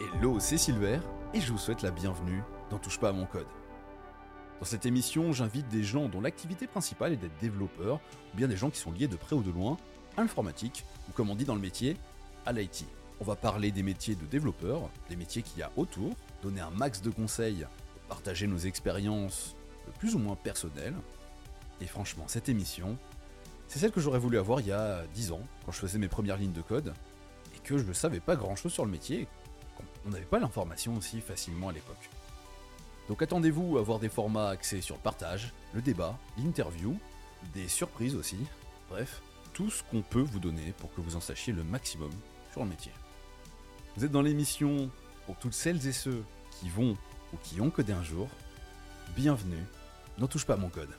Hello, c'est Silver et je vous souhaite la bienvenue dans Touche pas à mon code. Dans cette émission, j'invite des gens dont l'activité principale est d'être développeurs, ou bien des gens qui sont liés de près ou de loin à l'informatique, ou comme on dit dans le métier, à l'IT. On va parler des métiers de développeurs, des métiers qu'il y a autour, donner un max de conseils, partager nos expériences plus ou moins personnelles. Et franchement, cette émission, c'est celle que j'aurais voulu avoir il y a 10 ans, quand je faisais mes premières lignes de code, et que je ne savais pas grand chose sur le métier, on n'avait pas l'information aussi facilement à l'époque. Donc attendez-vous à voir des formats axés sur le partage, le débat, l'interview, des surprises aussi, bref, tout ce qu'on peut vous donner pour que vous en sachiez le maximum sur le métier. Vous êtes dans l'émission pour toutes celles et ceux qui vont ou qui ont codé un jour. Bienvenue, n'en touche pas mon code.